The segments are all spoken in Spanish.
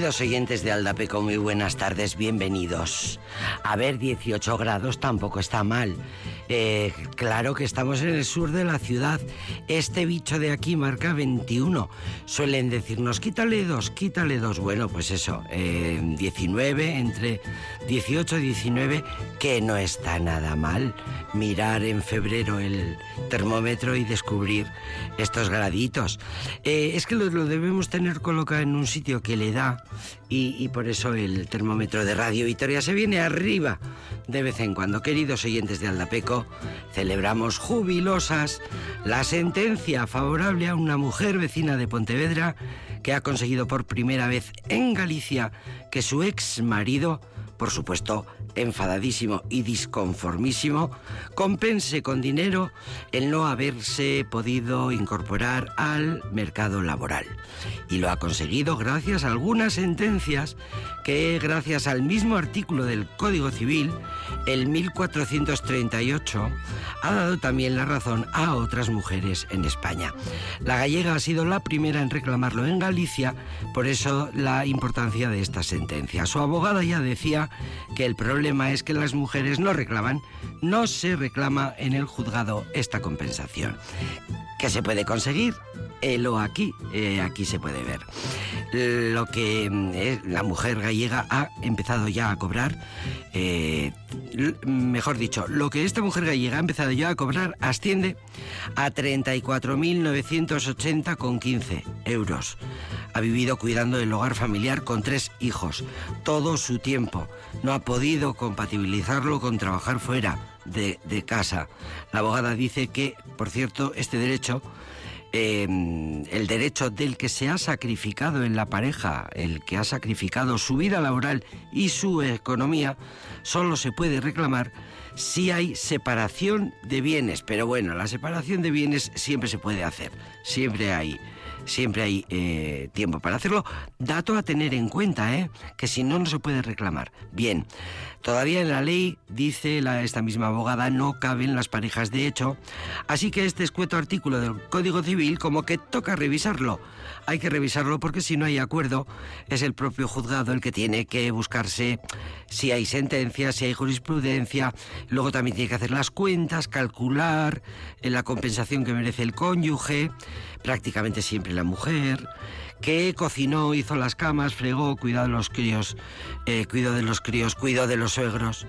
Queridos oyentes de Aldapeco, muy buenas tardes, bienvenidos. A ver, 18 grados tampoco está mal. Eh, claro que estamos en el sur de la ciudad. Este bicho de aquí marca 21. Suelen decirnos, quítale dos, quítale dos. Bueno, pues eso, 19, eh, entre 18 y 19, que no está nada mal. Mirar en febrero el termómetro y descubrir estos graditos. Eh, es que lo, debemos tener colocado en un sitio que le da y, y por eso el termómetro de Radio Victoria se viene arriba de vez en cuando. Queridos oyentes de Aldapeco, celebramos jubilosas la sentencia favorable a una mujer vecina de Pontevedra que ha conseguido por primera vez en Galicia que su ex marido, por supuesto, enfadadísimo y disconformísimo, compense con dinero el no haberse podido incorporar al mercado laboral. Y lo ha conseguido gracias a algunas sentencias que, gracias al mismo artículo del Código Civil, el 1438, ha dado también la razón a otras mujeres en España. La gallega ha sido la primera en reclamarlo en Galicia, por eso la importancia de esta sentencia. Su abogada ya decía que el problema es que las mujeres no reclaman, no se reclama en el juzgado esta compensación. ¿Qué se puede conseguir? lo aquí, eh, aquí se puede ver. Lo que mm, la mujer gallega ha empezado ya a cobrar, eh, mejor dicho, lo que esta mujer gallega ha empezado ya a cobrar asciende a 34.980,15 euros. Ha vivido cuidando del hogar familiar con tres hijos, todo su tiempo. No ha podido compatibilizarlo con trabajar fuera de, casa. La abogada dice que, por cierto, este derecho Em, el derecho del que se ha sacrificado en la pareja, el que ha sacrificado su vida laboral y su economía, solo se puede reclamar si hay separación de bienes. Pero bueno, la separación de bienes siempre se puede hacer, siempre hay siempre hay eh, tiempo para hacerlo. Dato a tener en cuenta, ¿eh? que si no, no se puede reclamar. Bien, todavía en la ley, dice la, esta misma abogada, no caben las parejas de hecho, así que este escueto artículo del Código Civil como que toca revisarlo. Hay que revisarlo porque si no hay acuerdo, es el propio juzgado el que tiene que buscarse si hay sentencia, si hay jurisprudencia, luego también tiene que hacer las cuentas, calcular eh, la compensación que merece el cónyuge prácticamente siempre la mujer, que cocinó, hizo las camas, fregó, cuidó de los críos, eh, cuidó de los críos, cuidó de los suegros.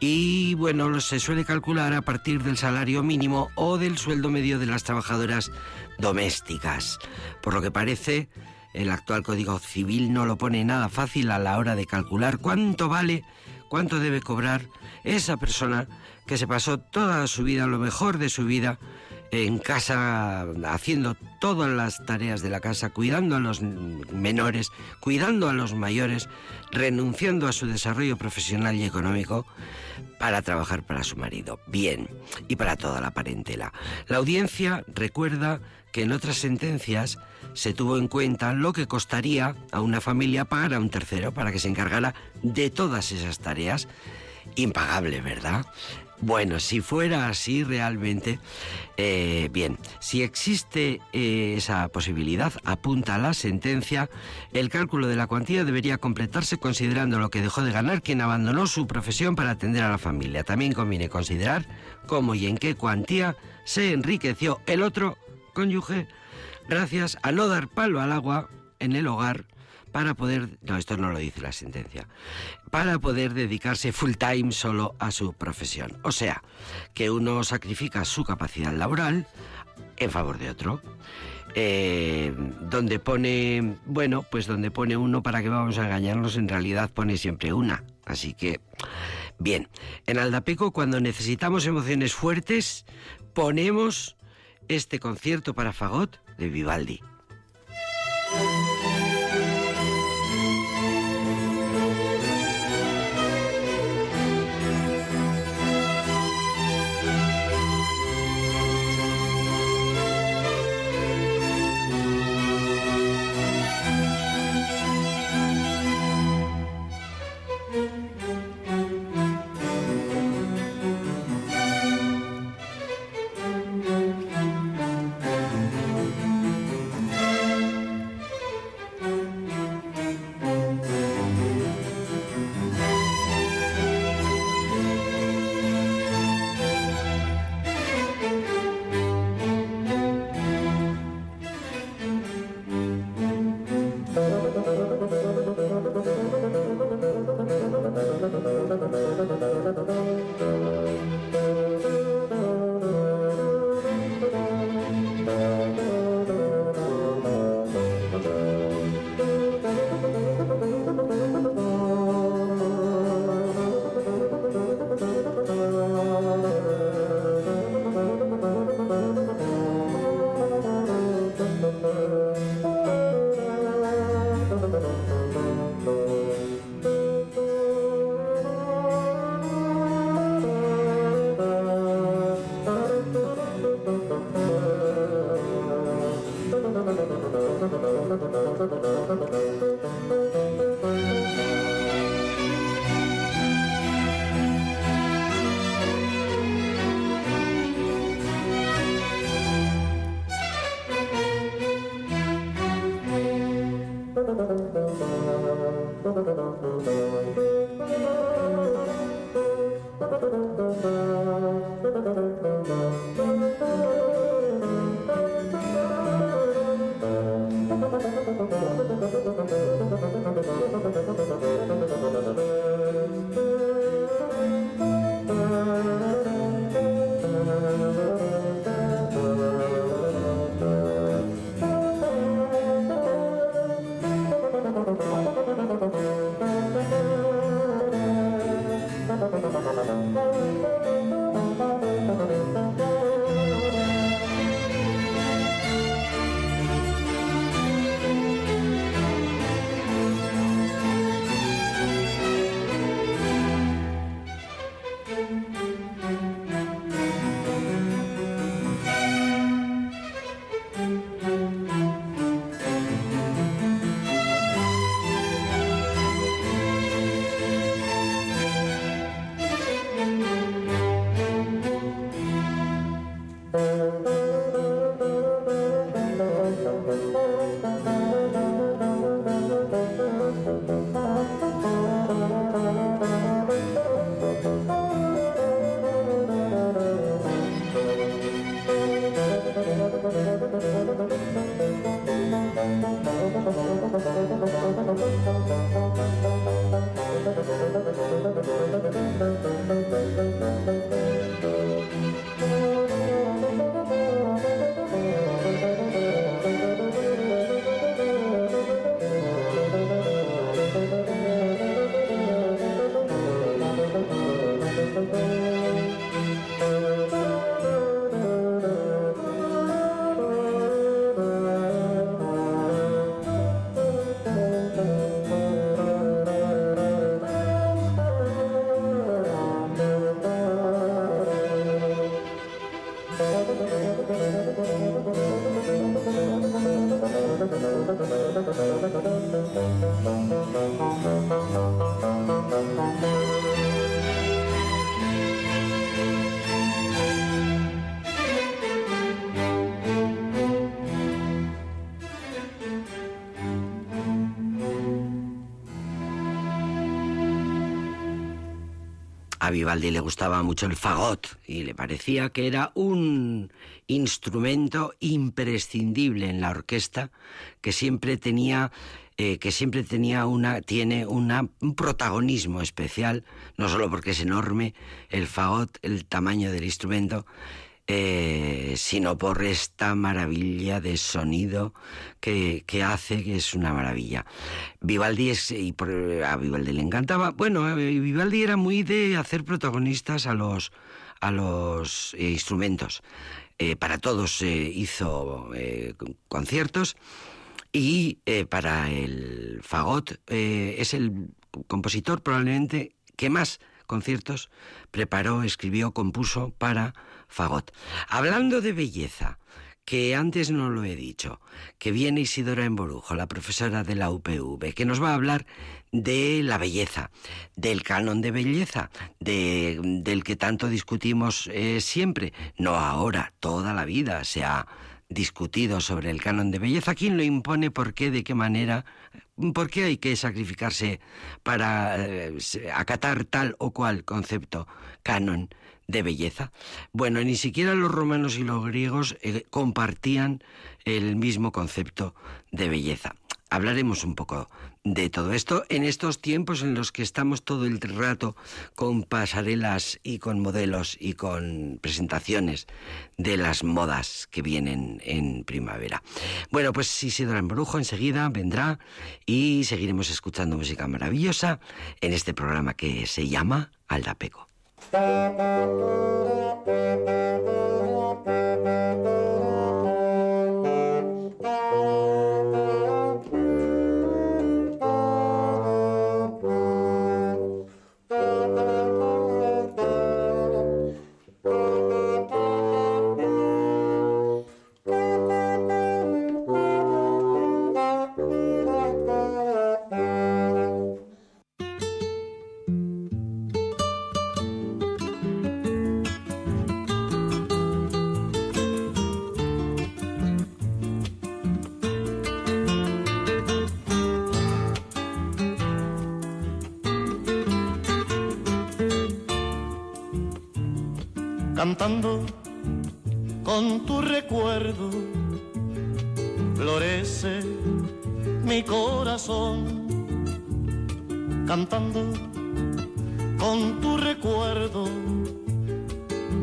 Y bueno, se suele calcular a partir del salario mínimo o del sueldo medio de las trabajadoras domésticas. Por lo que parece, el actual Código Civil no lo pone nada fácil a la hora de calcular cuánto vale, cuánto debe cobrar esa persona que se pasó toda su vida, lo mejor de su vida, en casa haciendo todas las tareas de la casa, cuidando a los menores, cuidando a los mayores, renunciando a su desarrollo profesional y económico para trabajar para su marido. Bien, y para toda la parentela. La audiencia recuerda que en otras sentencias se tuvo en cuenta lo que costaría a una familia pagar a un tercero para que se encargara de todas esas tareas. Impagable, ¿verdad? Bueno, si fuera así realmente, eh, bien, si existe eh, esa posibilidad, apunta la sentencia, el cálculo de la cuantía debería completarse considerando lo que dejó de ganar quien abandonó su profesión para atender a la familia. También conviene considerar cómo y en qué cuantía se enriqueció el otro cónyuge gracias a no dar palo al agua en el hogar para poder, no, esto no lo dice la sentencia, para poder dedicarse full time solo a su profesión. O sea, que uno sacrifica su capacidad laboral en favor de otro. Eh, donde pone, bueno, pues donde pone uno para que vamos a engañarnos, en realidad pone siempre una. Así que, bien, en Aldapeco cuando necesitamos emociones fuertes, ponemos este concierto para fagot de Vivaldi. A Vivaldi le gustaba mucho el fagot y le parecía que era un instrumento imprescindible en la orquesta que siempre tenía eh, que siempre tenía una tiene una, un protagonismo especial no solo porque es enorme el fagot el tamaño del instrumento eh, sino por esta maravilla de sonido que, hace, que es una maravilla. Vivaldi es, y a Vivaldi le encantaba, bueno, eh, Vivaldi era muy de hacer protagonistas a los, a los instrumentos. Eh, para todos hizo conciertos y para el fagot es el compositor probablemente que más conciertos preparó, escribió, compuso para Fagot. Hablando de belleza, que antes no lo he dicho, que viene Isidora Emborujo, la profesora de la UPV, que nos va a hablar de la belleza, del canon de belleza, de, del que tanto discutimos eh, siempre, no ahora, toda la vida se ha discutido sobre el canon de belleza, quién lo impone, por qué, de qué manera, por qué hay que sacrificarse para eh, acatar tal o cual concepto canon de belleza. Bueno, ni siquiera los romanos y los griegos eh, compartían el mismo concepto de belleza. Hablaremos un poco de todo esto en estos tiempos en los que estamos todo el rato con pasarelas y con modelos y con presentaciones de las modas que vienen en primavera. Bueno, pues Isidora Embrujo enseguida vendrá y seguiremos escuchando música maravillosa en este programa que se llama Aldapeco. Thank you. Cantando con tu recuerdo, florece mi corazón, cantando con tu recuerdo,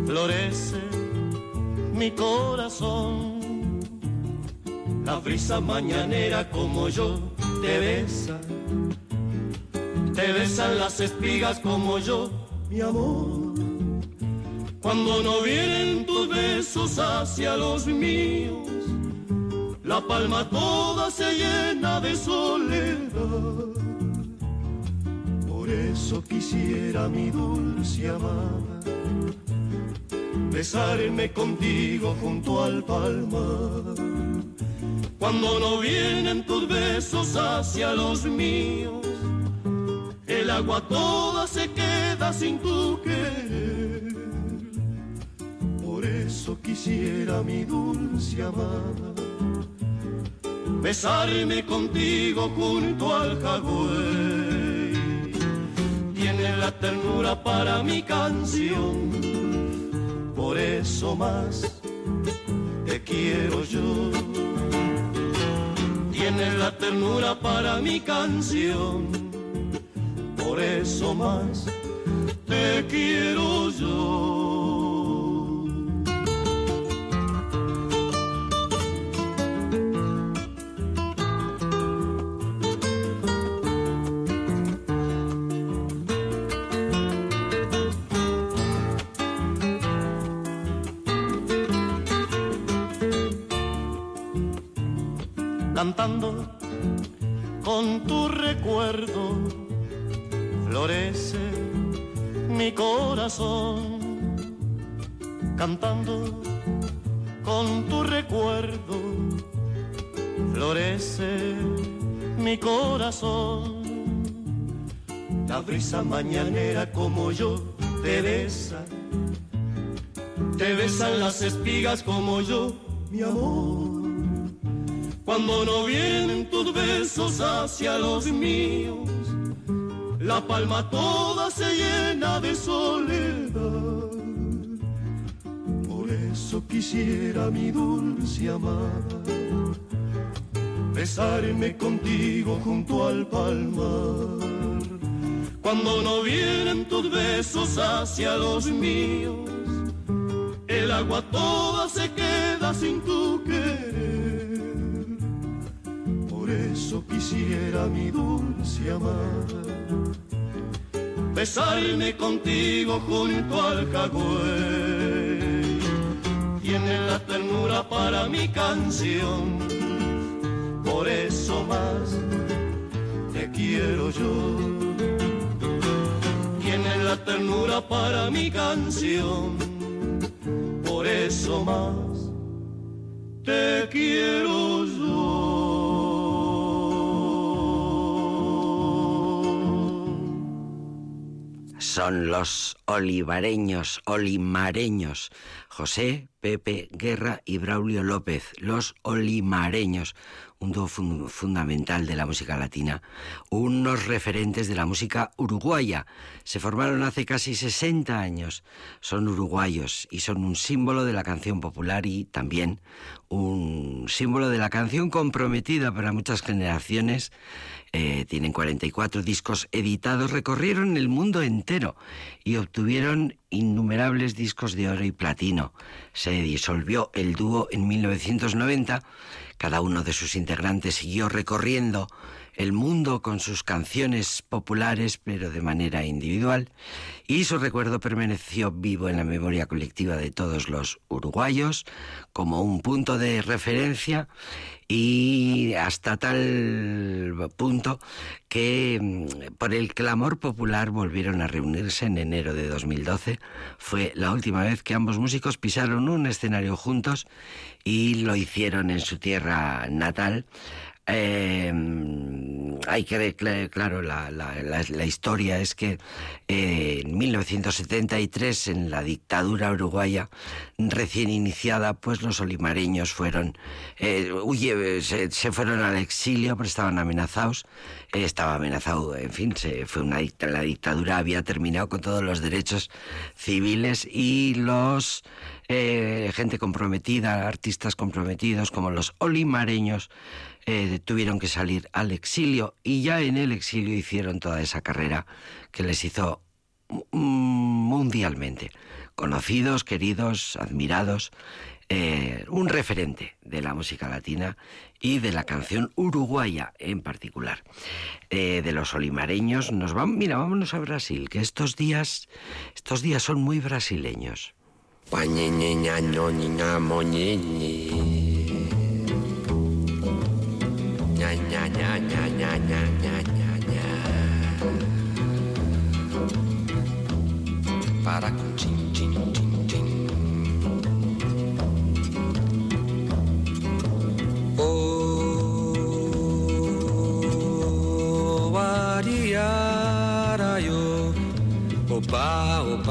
florece mi corazón. La brisa mañanera como yo te besa, te besan las espigas como yo, mi amor cuando no vienen tus besos hacia los míos, la palma toda se llena de soledad. Por eso quisiera mi dulce amada besarme contigo junto al palmar. Cuando no vienen tus besos hacia los míos, el agua toda se queda sin tu querer eso quisiera mi dulce amada besarme contigo junto al jagüey. Tiene la ternura para mi canción, por eso más te quiero yo. Tiene la ternura para mi canción, por eso más te quiero yo. Cantando con tu recuerdo, florece mi corazón, cantando con tu recuerdo, florece mi corazón. La brisa mañanera como yo te besa, te besan las espigas como yo, mi amor cuando no vienen tus besos hacia los míos, la palma toda se llena de soledad. Por eso quisiera mi dulce amada besarme contigo junto al palmar. Cuando no vienen tus besos hacia los míos, el agua toda se queda sin tu querer eso quisiera mi dulce amada besarme contigo junto al cagüey. Tiene la ternura para mi canción, por eso más te quiero yo. Tiene la ternura para mi canción, por eso más te quiero yo. Son los olivareños, olimareños, José, Pepe Guerra y Braulio López, los olimareños, un dúo fundamental de la música latina, unos referentes de la música uruguaya. Se formaron hace casi 60 años, son uruguayos y son un símbolo de la canción popular y también un símbolo de la canción comprometida para muchas generaciones eh, tienen 44 discos editados, recorrieron el mundo entero y obtuvieron innumerables discos de oro y platino. Se disolvió el dúo en 1990, cada uno de sus integrantes siguió recorriendo el mundo con sus canciones populares, pero de manera individual, y su recuerdo permaneció vivo en la memoria colectiva de todos los uruguayos como un punto de referencia y hasta tal punto que mm, por el clamor popular volvieron a reunirse en enero de 2012. Fue la última vez que ambos músicos pisaron un escenario juntos y lo hicieron en su tierra natal Eh, hay que claro, la, la, historia es que eh, en 1973, en la dictadura uruguaya recién iniciada, pues los olimareños fueron, eh, se, fueron al exilio, pero estaban amenazados. Eh, estaba amenazado, en fin, se, fue una la dictadura había terminado con todos los derechos civiles y los gente comprometida, artistas comprometidos como los olimareños, eh, tuvieron que salir al exilio y ya en el exilio hicieron toda esa carrera que les hizo mundialmente. Conocidos, queridos, admirados, eh, un referente de la música latina y de la canción uruguaya en particular. Eh, de los olimareños nos vamos, mira, vámonos a Brasil, que estos días, estos días son muy brasileños. para chin chin chin chin. Oh, Maria, yo, opa, opa.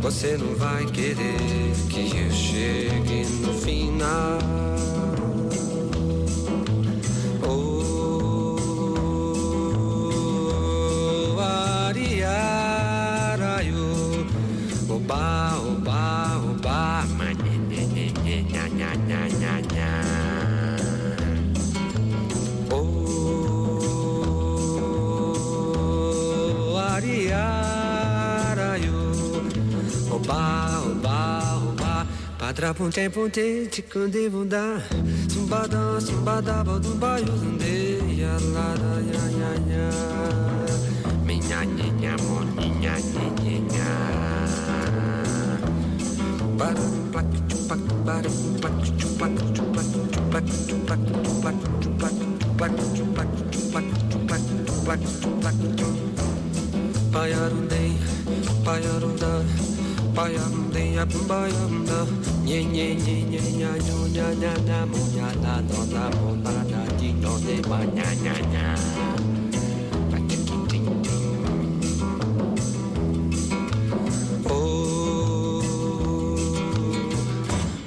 Você não vai querer que eu chegue no final. Oh, ariaraio, oba, Trapunté, punté, ticandé, bunda Sumbadã, sumbadaba do baio Zandê Yalada, nha, nha, nha Minha, nha, moninha, nha, nha, nha Para, plac, chupac, para, plac, chupac, chupac, chupac, chupac, chupac, chupac, chupac, chupac, chupac, chupac, chupac, chupac, Paiarundei, paiarundar bayam de ya bayam da. Nye nye nye nye nya nya nya nya mo nya na no na mo na na ji no de ba nya nya nya. Oh,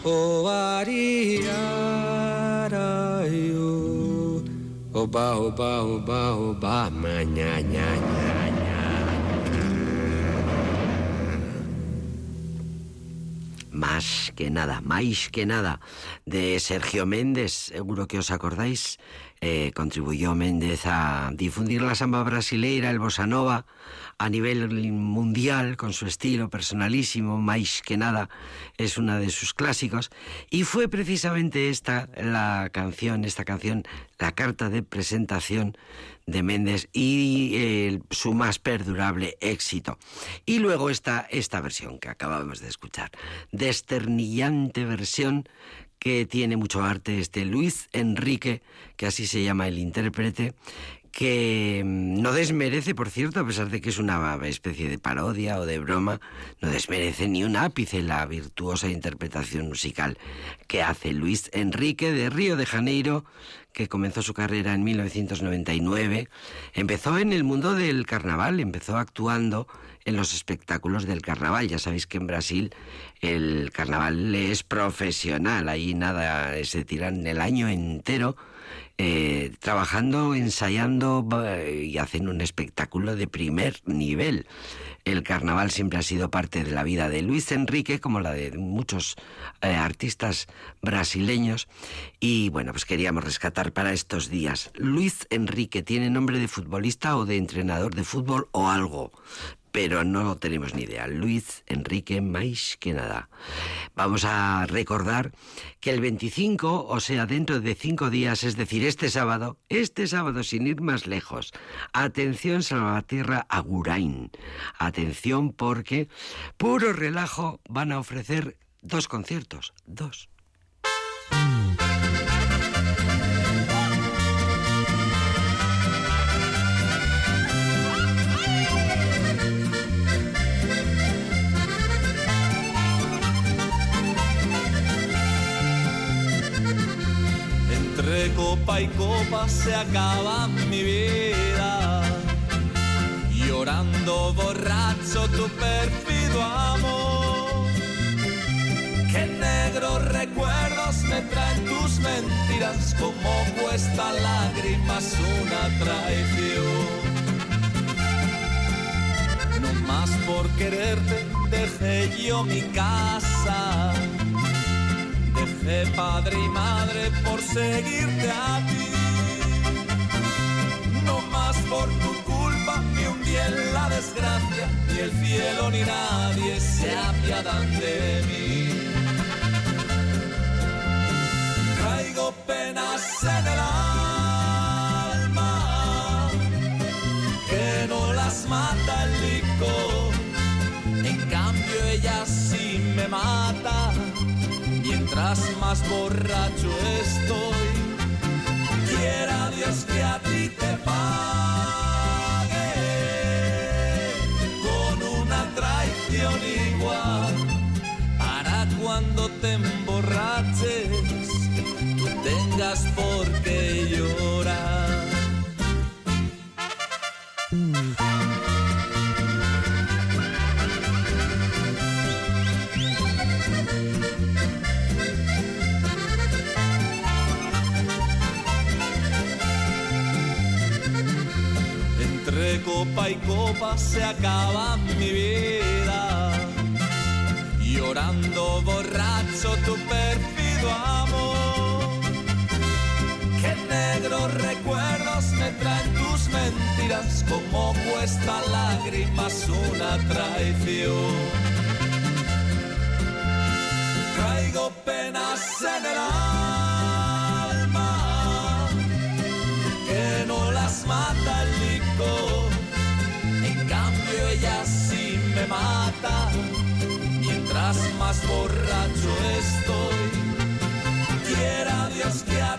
oh, oba, oba, oba, oba, ma, nya, nya, nya. Más que nada, más que nada, de Sergio Méndez, seguro que os acordáis, eh, contribuyó Méndez a difundir la samba brasileira, el bossa nova, a nivel mundial, con su estilo personalísimo, más que nada, es una de sus clásicos, y fue precisamente esta la canción, esta canción, la carta de presentación de Méndez y su más perdurable éxito. Y luego está esta versión que acabamos de escuchar, desternillante versión que tiene mucho arte este Luis Enrique, que así se llama el intérprete, que mm, no desmerece, por cierto, a pesar de que es una especie de parodia o de broma, no desmerece ni un ápice la virtuosa interpretación musical ¿Qué hace Luis Enrique de Río de Janeiro, que comenzó su carrera en 1999? Empezó en el mundo del carnaval, empezó actuando en los espectáculos del carnaval. Ya sabéis que en Brasil el carnaval es profesional, ahí nada, se tiran el año entero eh, trabajando, ensayando y hacen un espectáculo de primer nivel. El carnaval siempre ha sido parte de la vida de Luis Enrique, como la de muchos eh, artistas brasileños. Y bueno, pues queríamos rescatar para estos días. Luis Enrique tiene nombre de futbolista o de entrenador de fútbol o algo pero no tenemos ni idea. Luis Enrique más que nada. Vamos a recordar que el 25, o sea, dentro de cinco días, es decir, este sábado, este sábado sin ir más lejos, atención Salvatierra Agurain. Atención porque, puro relajo, van a ofrecer dos conciertos, dos. Copa y copa se acaba mi vida. Llorando borracho tu perfido amor. Qué negros recuerdos me traen tus mentiras, como cuesta lágrimas una traición. No más por quererte dejé yo mi casa Dejé padre y madre por seguirte a ti. No más por tu culpa me hundí en la desgracia, ni el cielo ni nadie se apiadan de mí. Traigo penas en el alma que no las mata el licor. En cambio ella sí me mata mientras más borracho copa y copa se acaba mi vida. Llorando borracho tu perfido amor. Qué negros recuerdos me traen tus mentiras, como cuesta lágrimas una traición. Traigo penas en el alma más borracho estoy. Quiera Dios que a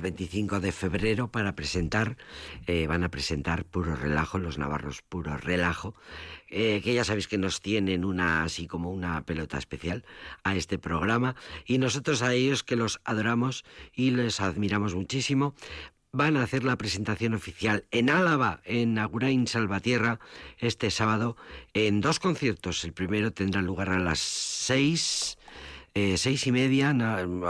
el 25 de febrero para presentar, eh, van a presentar Puro Relajo, los navarros Puro Relajo, eh, que ya sabéis que nos tienen una así como una pelota especial a este programa y nosotros a ellos que los adoramos y les admiramos muchísimo, van a hacer la presentación oficial en Álava, en Agurain Salvatierra, este sábado, en dos conciertos. El primero tendrá lugar a las seis eh, seis y media,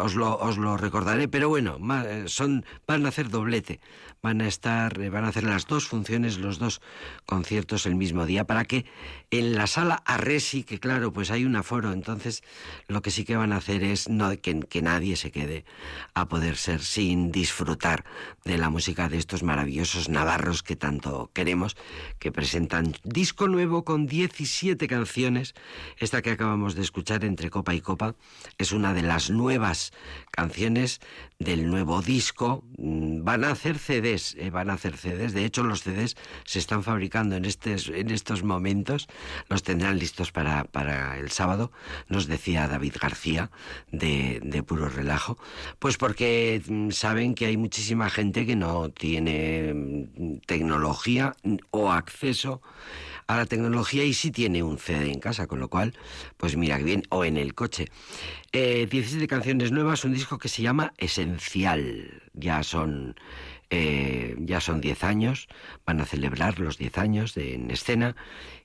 os, lo, os lo recordaré, pero bueno, eh, son, van a hacer doblete van a estar, eh, van a hacer las dos funciones, los dos conciertos el mismo día, para que en la sala Arresi, que claro, pues hay un aforo, entonces lo que sí que van a hacer es no, que, que nadie se quede a poder ser sin disfrutar de la música de estos maravillosos navarros que tanto queremos, que presentan disco nuevo con 17 canciones, esta que acabamos de escuchar entre copa y copa, es una de las nuevas canciones del nuevo disco. Mm, van a hacer CDs, eh, van a hacer CDs. De hecho, los CDs se están fabricando en, en estos momentos. Los tendrán listos para, para el sábado, nos decía David García de, de Puro Relajo. Pues porque mm, saben que hay muchísima gente que no tiene mm, tecnología o acceso a la tecnología y sí tiene un CD en casa, con lo cual, pues mira que bien, o en el coche. Eh, 17 canciones nuevas, un disco que se llama Esencial. Ya son eh, ya son 10 años, van a celebrar los 10 años de, en escena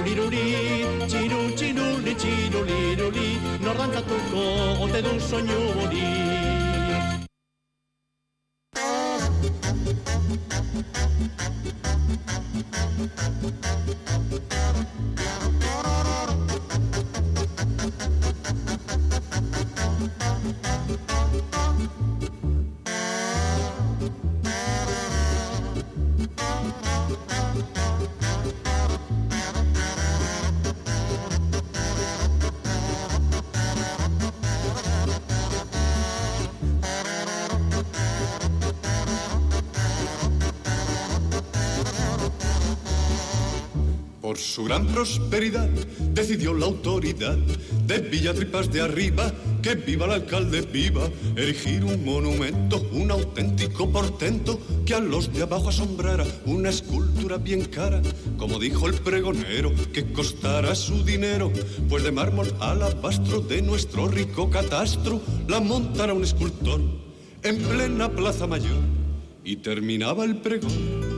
Txiruriruri, txiru, txiruli, txiruliruli Nordantatuko te du soinu hori gran prosperidad decidió la autoridad de Villatripas de arriba que viva el alcalde viva, erigir un monumento, un auténtico portento que a los de abajo asombrara, una escultura bien cara, como dijo el pregonero, que costara su dinero, pues de mármol alabastro de nuestro rico catastro la montara un escultor en plena plaza mayor y terminaba el pregón.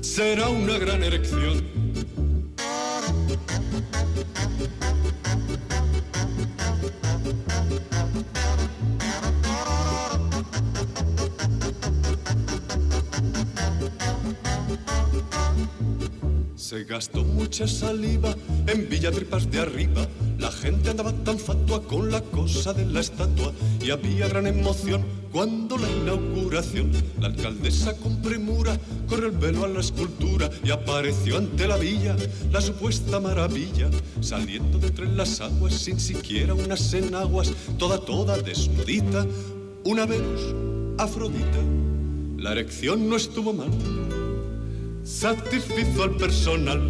Será una gran erección gastó mucha saliva en Villatripas de arriba. La gente andaba tan fatua con la cosa de la estatua y había gran emoción cuando la inauguración, la alcaldesa con premura corre el velo a la escultura y apareció ante la villa la supuesta maravilla, saliendo de entre las aguas sin siquiera unas enaguas, toda, toda desnudita, una Venus, Afrodita. La erección no estuvo mal satisfizo al personal.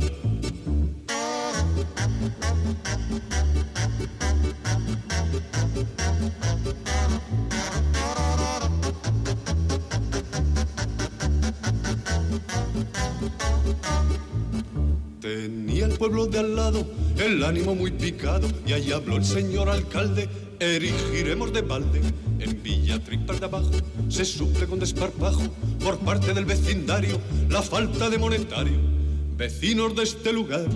Tenía el pueblo de al lado el ánimo muy picado y ahí habló el señor alcalde, erigiremos de balde de abajo se suple con desparpajo por parte del vecindario la falta de monetario. Vecinos de este lugar,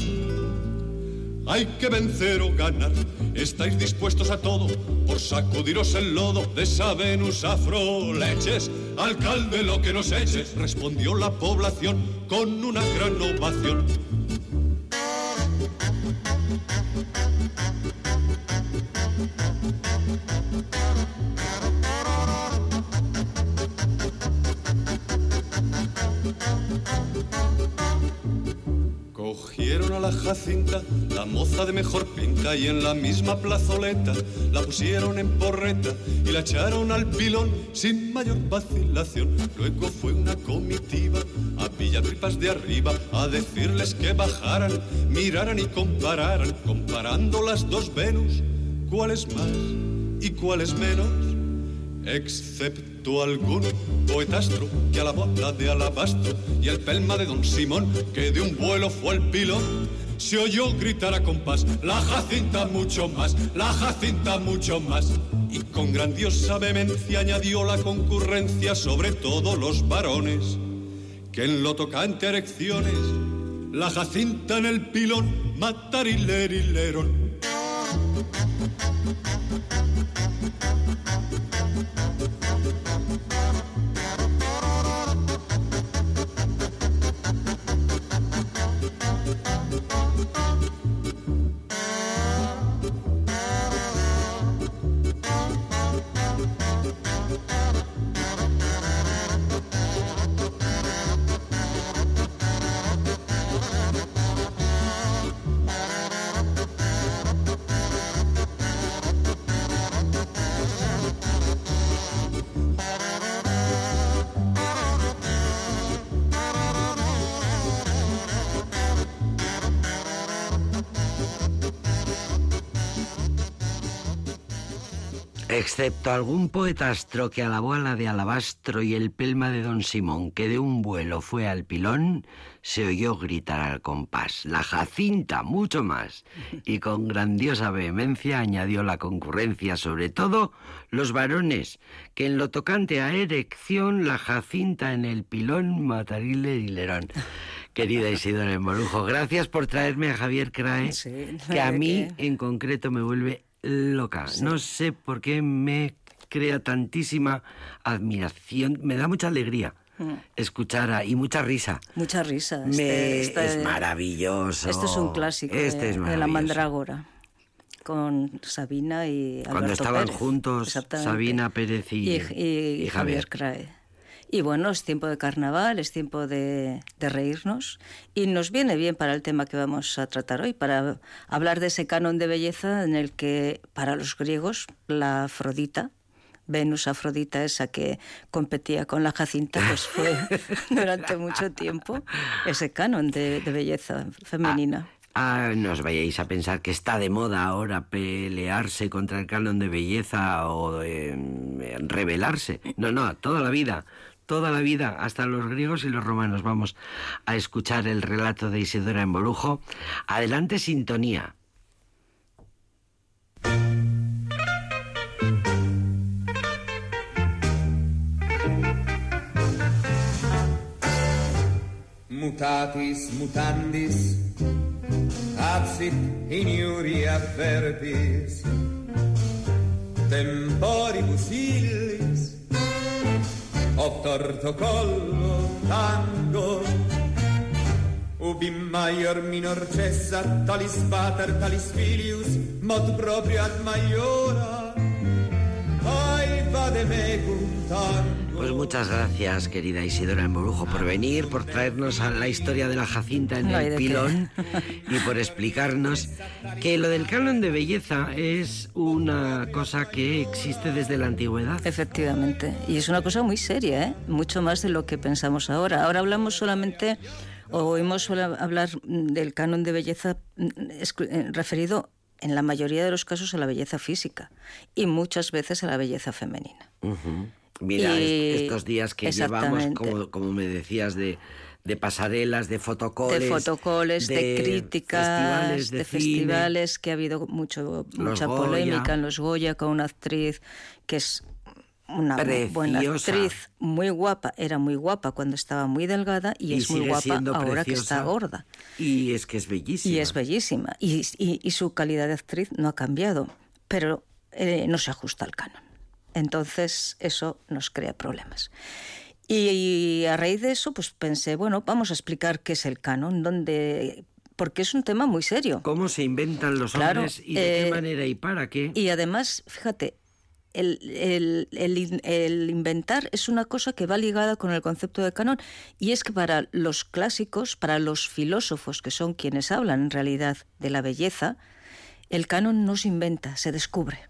hay que vencer o ganar. Estáis dispuestos a todo por sacudiros el lodo de esa Venus afro leches. Alcalde, lo que nos eches, respondió la población con una gran ovación. Jacinta, la moza de mejor pinta, y en la misma plazoleta la pusieron en porreta y la echaron al pilón sin mayor vacilación. Luego fue una comitiva a Villatripas de arriba a decirles que bajaran, miraran y compararan, comparando las dos Venus, cuál es más y cuál es menos, excepto algún poetastro que a la bola de alabastro y el pelma de don Simón que de un vuelo fue el pilón se oyó gritar a compás, la Jacinta mucho más, la Jacinta mucho más. Y con grandiosa vehemencia añadió la concurrencia sobre todos los varones, que en lo tocante a erecciones, la Jacinta en el pilón, lerón. Excepto algún poetastro que alabó a la de alabastro y el pelma de don Simón, que de un vuelo fue al pilón, se oyó gritar al compás, la Jacinta, mucho más, y con grandiosa vehemencia añadió la concurrencia, sobre todo los varones, que en lo tocante a erección, la Jacinta en el pilón matarile y lerón. Querida Isidora Emborujo, gracias por traerme a Javier Crae, que a mí en concreto me vuelve loca. No sé por qué me crea tantísima admiración, me da mucha alegría mm. escuchar a, y mucha risa. Mucha risa. Este, este es maravilloso. Esto es un clásico este de, la Mandrágora con Sabina y Alberto Cuando estaban juntos Sabina Pérez y, y, Javier Crae. Y bueno, es tiempo de carnaval, es tiempo de, reírnos y nos viene bien para el tema que vamos a tratar hoy, para hablar de ese canon de belleza en el que para los griegos la Afrodita, Venus Afrodita, esa que competía con la Jacinta, pues fue durante mucho tiempo ese canon de, belleza femenina. Ah, no os vayáis a pensar que está de moda ahora pelearse contra el canon de belleza o rebelarse. No, no, toda la vida toda la vida, hasta los griegos y los romanos. Vamos a escuchar el relato de Isidora en Borujo. Adelante, sintonía. Mutatis mutandis, absit iniuria verbis, temporibus illis, torto collo tango. Ubi maior minor cessa talis pater talis filius mod proprio ad maiora. Ai vade mecum tango Pues muchas gracias, querida Isidora Emborujo, por venir, por traernos a la historia de la Jacinta en el pilón y por explicarnos que lo del canon de belleza es una cosa que existe desde la antigüedad. Efectivamente, y es una cosa muy seria, ¿eh? mucho más de lo que pensamos ahora. Ahora hablamos solamente o oímos hablar del canon de belleza mm, eh, referido en la mayoría de los casos a la belleza física y muchas veces a la belleza femenina. Mira, estos días que llevamos, como, me decías, de, de pasarelas, de fotocoles. De fotocoles, de, críticas, de, festivales, que ha habido mucho, mucha polémica en los Goya con una actriz que es una buena actriz, muy guapa, era muy guapa cuando estaba muy delgada y, es muy guapa ahora que está gorda. Y es que es bellísima. Y es bellísima. Y, y, su calidad de actriz no ha cambiado, pero eh, no se ajusta al canon. Entonces eso nos crea problemas. Y, a raíz de eso, pues pensé, bueno, vamos a explicar qué es el canon, dónde porque es un tema muy serio. ¿Cómo se inventan los hombres y de qué eh, manera y para qué? Y además, fíjate, el, el, inventar es una cosa que va ligada con el concepto de canon y es que para los clásicos, para los filósofos que son quienes hablan en realidad de la belleza, el canon no se inventa, se descubre,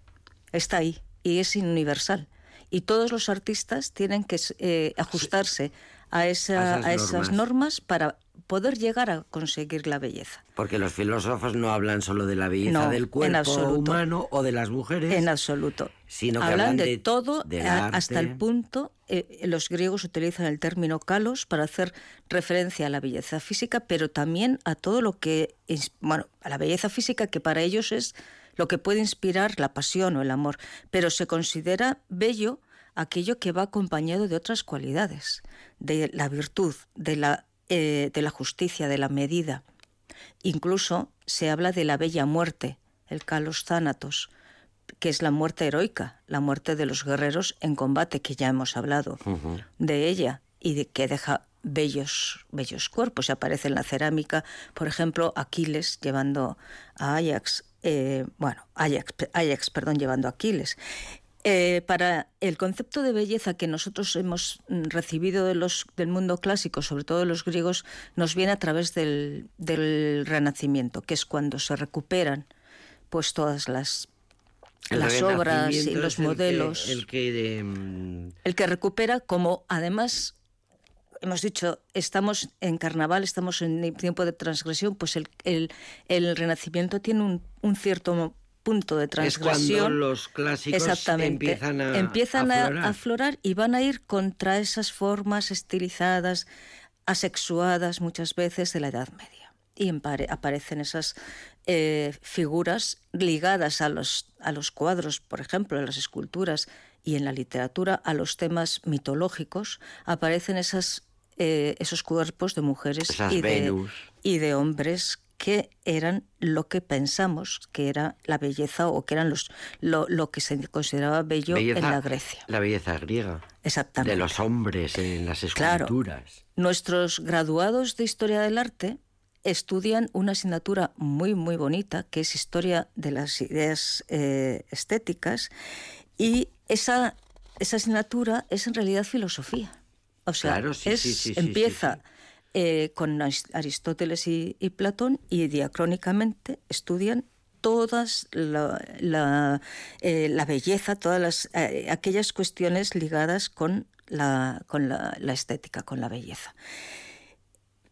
está ahí y es universal. Y todos los artistas tienen que eh, ajustarse a, esas, normas. para poder llegar a conseguir la belleza. Porque los filósofos no hablan solo de la belleza del cuerpo humano o de las mujeres. En absoluto. Sino que hablan, de, todo hasta el punto, eh, los griegos utilizan el término kalos para hacer referencia a la belleza física, pero también a todo lo que, bueno, a la belleza física que para ellos es lo que puede inspirar la pasión o el amor, pero se considera bello aquello que va acompañado de otras cualidades, de la virtud, de la, eh, de la justicia, de la medida. Incluso se habla de la bella muerte, el kalos thanatos, que es la muerte heroica, la muerte de los guerreros en combate, que ya hemos hablado de ella y de que deja bellos, bellos cuerpos. Se aparece en la cerámica, por ejemplo, Aquiles llevando a Ajax eh, bueno, Ajax, perdón, llevando a Aquiles. Eh, para el concepto de belleza que nosotros hemos mm, recibido de los, del mundo clásico, sobre todo de los griegos, nos viene a través del, Renacimiento, que es cuando se recuperan pues todas las las obras y los modelos. el, que, el que recupera como además hemos dicho, estamos en carnaval, estamos en tiempo de transgresión, pues el, el, Renacimiento tiene un, un, cierto punto de transgresión. Es cuando los clásicos exactamente, empiezan a empiezan a a, aflorar. y van a ir contra esas formas estilizadas, asexuadas muchas veces de la Edad Media. Y aparecen esas eh, figuras ligadas a los, a los cuadros, por ejemplo, a las esculturas y en la literatura a los temas mitológicos, aparecen esas, eh, esos cuerpos de mujeres y de, Venus. y de hombres que eran lo que pensamos que era la belleza o que eran los, lo, lo que se consideraba bello en la Grecia. La belleza griega. Exactamente. De los hombres en las Claro. esculturas. Nuestros graduados de Historia del Arte estudian una asignatura muy, muy bonita, que es Historia de las Ideas eh, Estéticas, y esa, esa asignatura es en realidad filosofía. O sea, Claro, sí, es- sí, sí, sí, empieza eh, con Aris- Aristóteles y, y Platón y diacrónicamente estudian todas la, la, eh, la belleza, todas las, eh, aquellas cuestiones ligadas con, la, con la estética, con la belleza.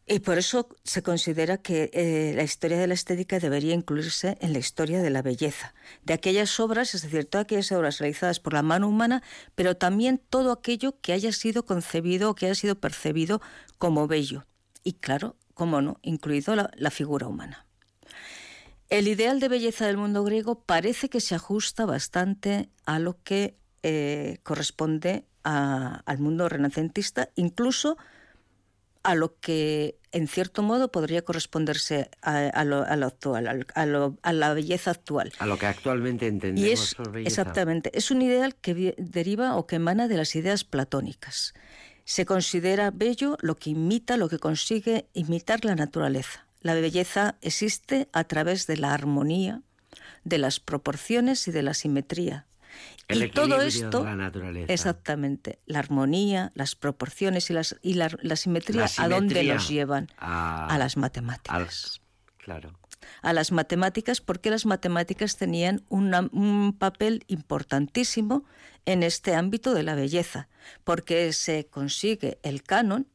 Y por eso se considera que eh, la historia de la estética debería incluirse en la historia de la belleza, de aquellas obras, es decir, todas aquellas obras realizadas por la mano humana, pero también todo aquello que haya sido concebido o que haya sido percibido como bello. Y claro, cómo no, incluido la, figura humana. El ideal de belleza del mundo griego parece que se ajusta bastante a lo que eh, corresponde al mundo renacentista, incluso a lo que en cierto modo podría corresponderse a, a lo, a lo actual, al- a, lo- a la belleza actual. A lo que actualmente entendemos Y es por belleza. exactamente, es un ideal que deriva o que emana de las ideas platónicas. Se considera bello lo que imita, lo que consigue imitar la naturaleza. La belleza existe a través de la armonía, de las proporciones y de la simetría. El y todo esto, de la naturaleza. exactamente, la armonía, las proporciones y, las, y la, la simetría, La ¿a dónde nos llevan? A- a las matemáticas al- claro. a las matemáticas porque las matemáticas tenían una- un papel importantísimo en este ámbito de la belleza, porque se consigue el canon,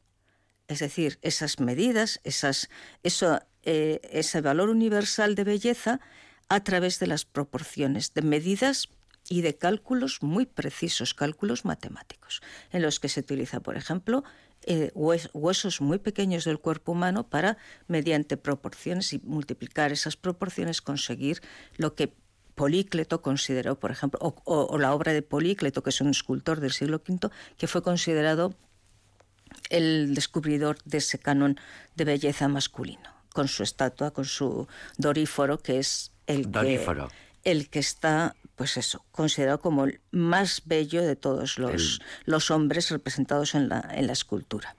es decir, esas medidas, esas, eso, eh, ese valor universal de belleza a través de las proporciones, de medidas y de cálculos muy precisos, cálculos matemáticos, en los que se utiliza, por ejemplo, eh, hues- huesos muy pequeños del cuerpo humano para, mediante proporciones y multiplicar esas proporciones, conseguir lo que Polícleto consideró, por ejemplo, o, o- o la obra de Polícleto, que es un escultor del siglo V, que fue considerado el descubridor de ese canon de belleza masculino, con su estatua, con su doríforo, que es el Doríforo. que, el que está, pues eso, considerado como el más bello de todos los, los hombres representados en la, en la escultura.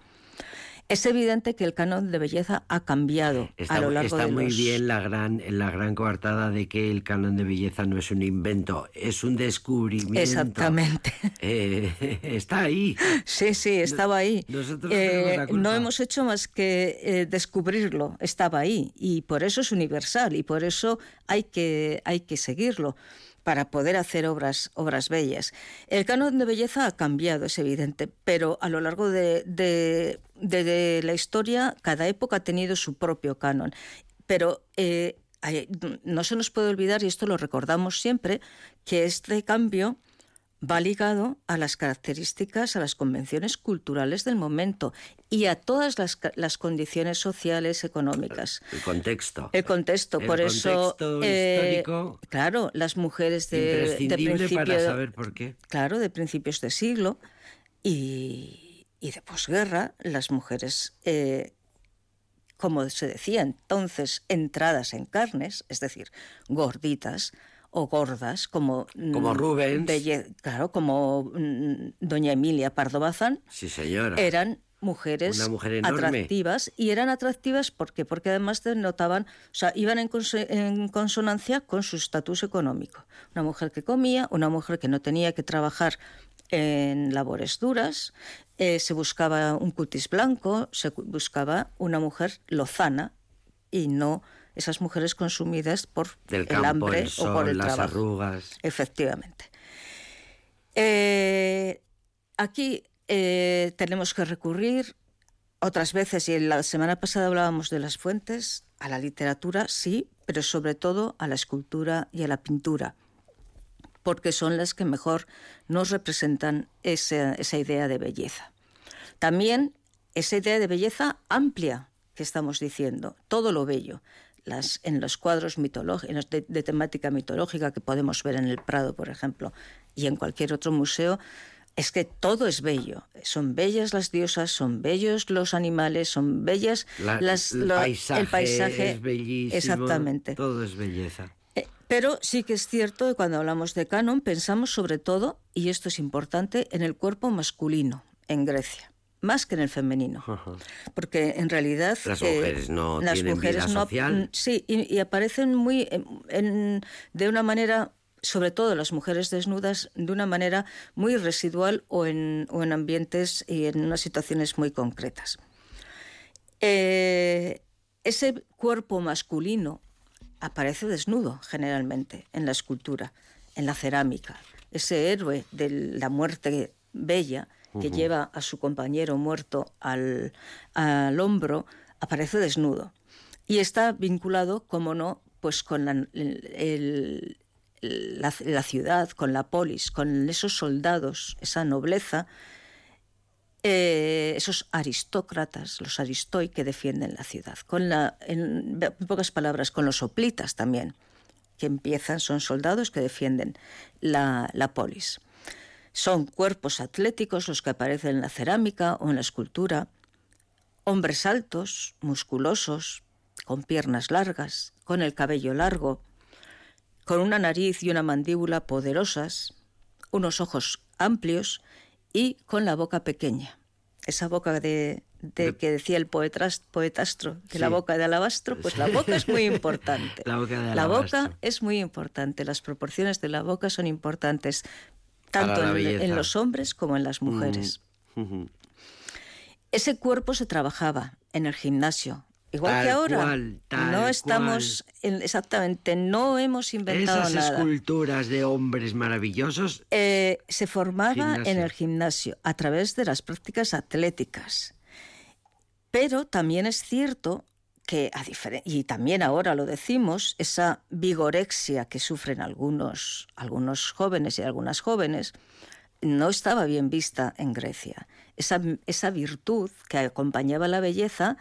Es evidente que el canon de belleza ha cambiado Está, a lo largo está de muy los... bien la gran, la gran coartada de que el canon de belleza no es un invento, es un descubrimiento. Exactamente. Eh, está ahí. Sí, sí, estaba ahí. nosotros Eh, tenemos la culpa. no hemos hecho más que eh, descubrirlo, estaba ahí. Y por eso es universal y por eso hay que, hay que seguirlo para poder hacer obras, obras bellas. El canon de belleza ha cambiado, es evidente, pero a lo largo de, de- la historia, cada época ha tenido su propio canon. Pero eh, no se nos puede olvidar, y esto lo recordamos siempre, que este cambio va ligado a las características, a las convenciones culturales del momento y a todas las, las condiciones sociales, económicas. El contexto. El contexto, El por eso, eh, histórico claro, las mujeres de, principio, para saber por qué. claro, de principios de siglo y, y de posguerra, las mujeres, eh, como se decía entonces, entradas en carnes, es decir, gorditas o gordas, como mm, Como Rubens. belle- claro, como mm, doña Emilia Pardo Bazán, Sí, señora. eran mujeres Una mujer atractivas y eran atractivas porque porque además denotaban, o sea, iban en, conso- en consonancia con su estatus económico. Una mujer que comía, una mujer que no tenía que trabajar en labores duras, eh, se buscaba un cutis blanco, se buscaba una mujer lozana y no esas mujeres consumidas por Del el campo, hambre el o por el las trabajo. arrugas. Efectivamente. Eh, aquí eh, tenemos que recurrir otras veces, y la semana pasada hablábamos de las fuentes, a la literatura sí, pero sobre todo a la escultura y a la pintura, porque son las que mejor nos representan esa, esa idea de belleza. También esa idea de belleza amplia que estamos diciendo, todo lo bello. Las, en los cuadros mitológicos, de, de, temática mitológica que podemos ver en el Prado, por ejemplo, y en cualquier otro museo, es que todo es bello. Son bellas las diosas, son bellos los animales, son bellas La- las, el, lo- paisaje el paisaje. es bellísimo. Exactamente. Todo es belleza. Eh, Pero sí que es cierto que cuando hablamos de canon pensamos sobre todo, y esto es importante, en el cuerpo masculino en Grecia, más que en el femenino. Porque en realidad... eh, Las mujeres no las tienen mujeres vida no- social. mm, Sí, y, y aparecen muy en- en- de una manera, sobre todo las mujeres desnudas, de una manera muy residual o en, o en ambientes y en unas situaciones muy concretas. Eh, ese cuerpo masculino aparece desnudo generalmente en la escultura, en la cerámica. Ese héroe de la muerte bella que lleva a su compañero muerto al, al hombro aparece desnudo. Y está vinculado, como no, pues con la, el- la- la ciudad, con la polis, con esos soldados, esa nobleza eh, esos aristócratas, los aristoi que defienden la ciudad. Con la, en, en pocas palabras, con los hoplitas también, que empiezan, son soldados que defienden la, la polis. Son cuerpos atléticos los que aparecen en la cerámica o en la escultura, hombres altos, musculosos, con piernas largas, con el cabello largo, con una nariz y una mandíbula poderosas, unos ojos amplios y con la boca pequeña. Esa boca de, de que decía el poetras- poetastro, de la boca de alabastro, pues la boca es muy importante. La boca de La boca es muy importante, las proporciones de la boca son importantes, tanto en, los hombres como en las mujeres. Ujú. Ese cuerpo se trabajaba en el gimnasio. Igual Tal que ahora. cual, tal no estamos en- exactamente, no hemos inventado Esas nada. esculturas de hombres maravillosos Eh, se formaba Gimnasio. en el gimnasio a través de las prácticas atléticas. Pero también es cierto que, a diferen- y también ahora lo decimos, esa vigorexia que sufren algunos, algunos jóvenes y algunas jóvenes, no estaba bien vista en Grecia. Esa, esa virtud que acompañaba la belleza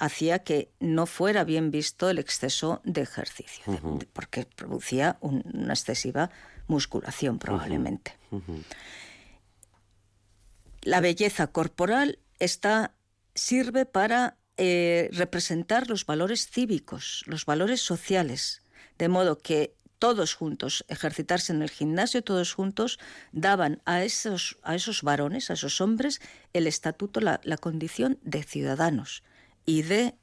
hacía que no fuera bien visto el exceso de ejercicio, de- porque producía un- una excesiva musculación probablemente. La belleza corporal está, sirve para eh, representar los valores cívicos, los valores sociales, de modo que todos juntos, ejercitarse en el gimnasio, todos juntos, daban a esos, a esos varones, a esos hombres, el estatuto, la, condición de ciudadanos y de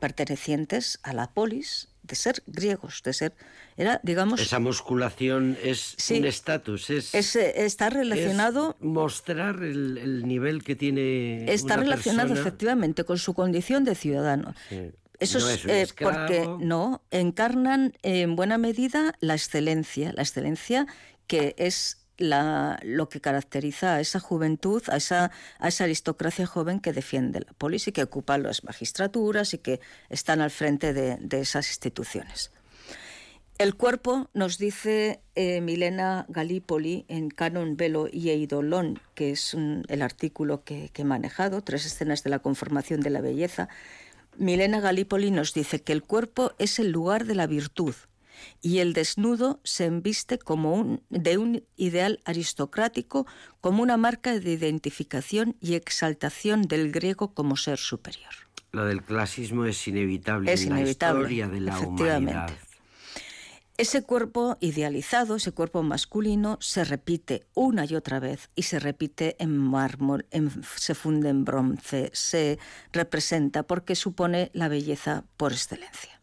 pertenecientes a la polis, de ser griegos, de ser, era, digamos, Esa musculación es Sí. un estatus, es, es, eh, está relacionado es mostrar el, el nivel que tiene. Está una relacionado persona. efectivamente con su condición de ciudadano. Sí. Eso No es, eh, porque no encarnan en buena medida la excelencia, la excelencia que es la, lo que caracteriza a esa juventud, a esa, aristocracia joven que defiende la polis y que ocupa las magistraturas y que están al frente de, esas instituciones. El cuerpo, nos dice eh, Milena Galípoli en Canon Velo y Eidolón, que es el artículo que, que he manejado, tres escenas de la conformación de la belleza. Milena Galípoli nos dice que el cuerpo es el lugar de la virtud y el desnudo se embiste como un, de un ideal aristocrático, como una marca de identificación y exaltación del griego como ser superior. Lo del clasismo es inevitable Es en la inevitable, historia de la efectivamente. humanidad. Ese cuerpo idealizado, ese cuerpo masculino, se repite una y otra vez y se repite en mármol, en- se funde en bronce, se representa porque supone la belleza por excelencia.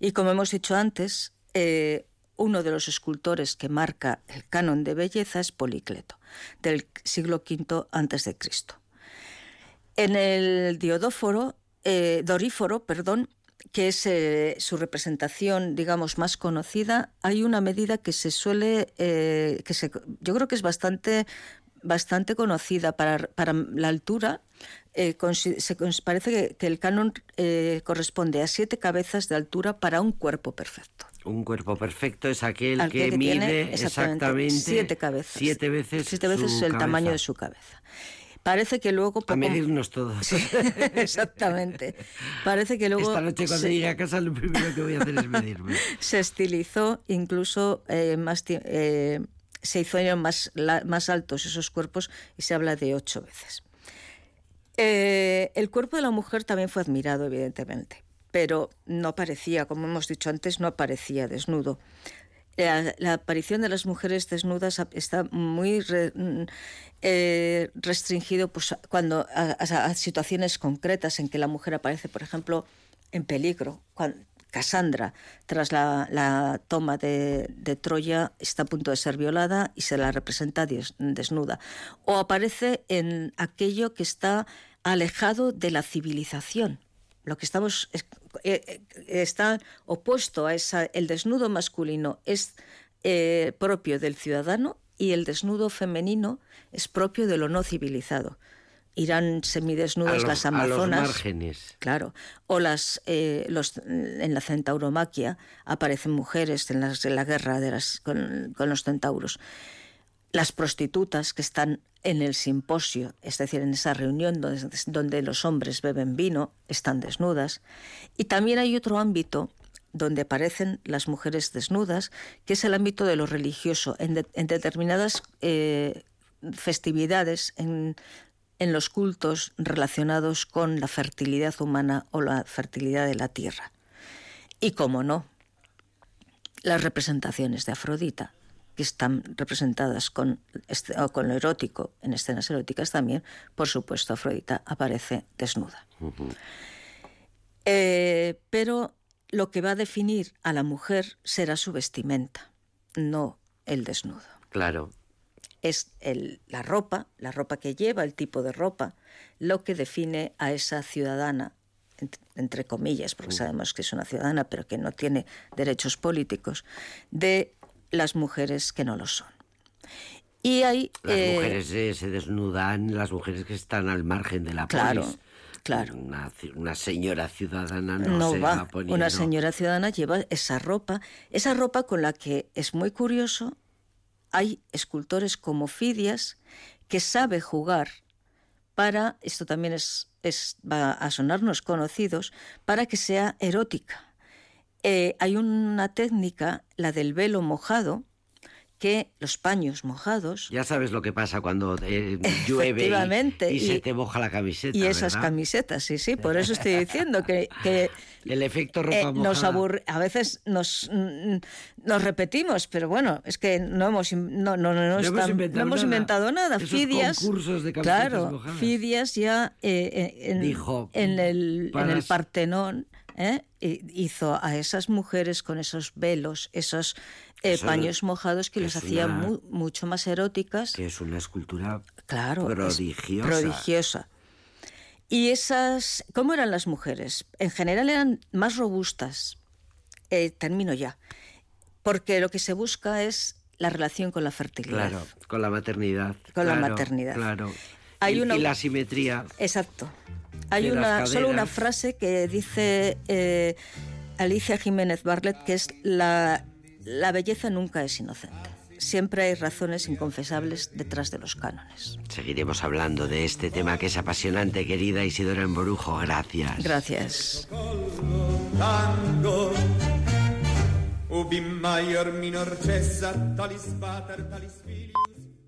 Y como hemos dicho antes, eh, uno de los escultores que marca el canon de belleza es Polícleto, del siglo V antes de Cristo. En el Diodóforo, eh, Doríforo, perdón, que es eh, su representación, digamos, más conocida, hay una medida que se suele, que se, yo creo que es bastante, bastante conocida para, la altura, se, parece que, el canon corresponde a siete cabezas de altura para un cuerpo perfecto. Un cuerpo perfecto es aquel que, mide exactamente, siete cabezas. Siete veces, siete veces el tamaño de su cabeza. Parece que luego... A medirnos todos. exactamente. Parece que luego... Esta noche cuando llegue a casa lo primero que voy a hacer es medirme. se estilizó incluso eh, más... Eh, se hicieron más, más altos esos cuerpos y se habla de ocho veces. Eh, el cuerpo de la mujer también fue admirado, evidentemente, pero no aparecía, como hemos dicho antes, no aparecía desnudo. La, aparición de las mujeres desnudas está muy mm, eh, restringido pues, cuando a, situaciones concretas en que la mujer aparece, por ejemplo, en peligro. Cuando, Cassandra, tras la, toma de, Troya, está a punto de ser violada y se la representa desnuda. O aparece en aquello que está alejado de la civilización. Lo que estamos eh, eh, está opuesto a esa, el desnudo masculino es eh, propio del ciudadano y el desnudo femenino es propio de lo no civilizado. Irán semidesnudas las amazonas. márgenes. Claro. O las, los, en la centauromaquia aparecen mujeres en, las, la guerra de las, con, con los centauros. Las prostitutas que están en el simposio, es decir, en esa reunión donde, los hombres beben vino, están desnudas. Y también hay otro ámbito donde aparecen las mujeres desnudas, que es el ámbito de lo religioso, en, determinadas eh, festividades, en, en los cultos relacionados con la fertilidad humana o la fertilidad de la tierra. Y, como no, las representaciones de Afrodita que están representadas con, este, con lo erótico en escenas eróticas también, por supuesto, Afrodita aparece desnuda. Eh, pero lo que va a definir a la mujer será su vestimenta, no el desnudo. Claro. Es la ropa, la ropa que lleva, el tipo de ropa, lo que define a esa ciudadana entre comillas, porque sabemos que es una ciudadana, pero que no tiene derechos políticos, de las mujeres que no lo son. Y hay... Las eh, mujeres se desnudan, las mujeres que están al margen de la claro, Claro. Una, señora ciudadana no, se va. Una señora ciudadana lleva esa ropa, esa ropa con la que es muy curioso. Hay escultores como Fidias que sabe jugar para, esto también es, es, va a sonarnos conocidos, para que sea erótica. Eh, hay una técnica, la del velo mojado, que los paños mojados. Ya sabes lo que pasa cuando eh, llueve y, se te moja la camiseta. Y esas camisetas, sí, sí, por eso estoy diciendo que. el efecto ropa eh, nos aburre, A veces nos, mm, nos repetimos, pero bueno, es que no hemos, no, no, no, hemos, inventado nada. Fidias. claro, Fidias ya en, Dijo, en, el, en el Partenón ¿eh? hizo a esas mujeres con esos velos, esos eh, paños mojados que les hacía mucho más eróticas. Que es una escultura claro, prodigiosa. prodigiosa. Y esas, ¿cómo eran las mujeres? En general eran más robustas. Eh, termino ya. Porque lo que se busca es la relación con la fertilidad. Claro, con la maternidad. Con la maternidad. Claro. Hay y, una... y la simetría. Exacto. Hay una, solo una frase que dice eh, Alicia Jiménez Barlet, que es la, la belleza nunca es inocente. Siempre hay razones inconfesables detrás de los cánones. Seguiremos hablando de este tema que es apasionante, querida Isidora Emborujo. Gracias. Gracias.